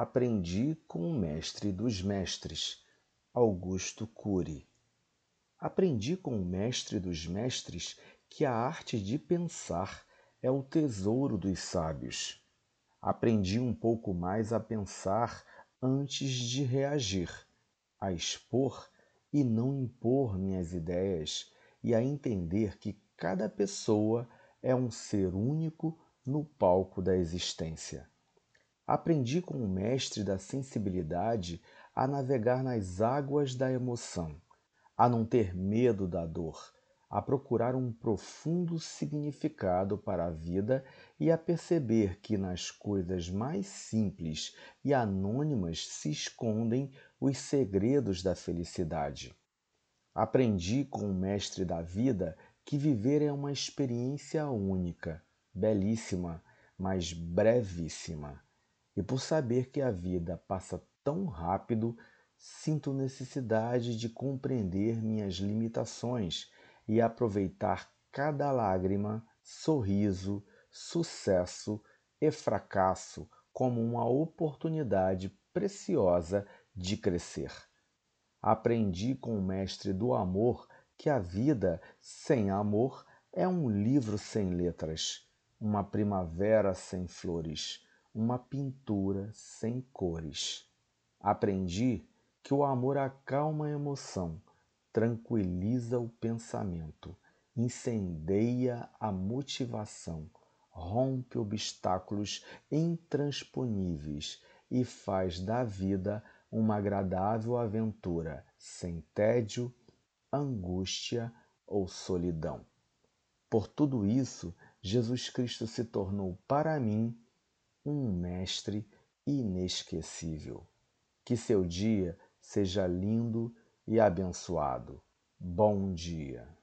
aprendi com o mestre dos mestres, Augusto Cury. Aprendi com o mestre dos mestres que a arte de pensar é o tesouro dos sábios. Aprendi um pouco mais a pensar antes de reagir, a expor e não impor minhas ideias e a entender que cada pessoa é um ser único no palco da existência. Aprendi com o mestre da sensibilidade a navegar nas águas da emoção, a não ter medo da dor, a procurar um profundo significado para a vida e a perceber que nas coisas mais simples e anônimas se escondem os segredos da felicidade. Aprendi com o mestre da vida que viver é uma experiência única, belíssima, mas brevíssima. E por saber que a vida passa tão rápido, sinto necessidade de compreender minhas limitações e aproveitar cada lágrima, sorriso, sucesso e fracasso como uma oportunidade preciosa de crescer. Aprendi com o mestre do amor que a vida sem amor é um livro sem letras, uma primavera sem flores, uma pintura sem cores. Aprendi que o amor acalma a emoção tranquiliza o pensamento, incendeia a motivação, rompe obstáculos intransponíveis e faz da vida uma agradável aventura, sem tédio, angústia ou solidão. Por tudo isso, Jesus Cristo se tornou para mim um mestre inesquecível. Que seu dia seja lindo e abençoado. Bom dia.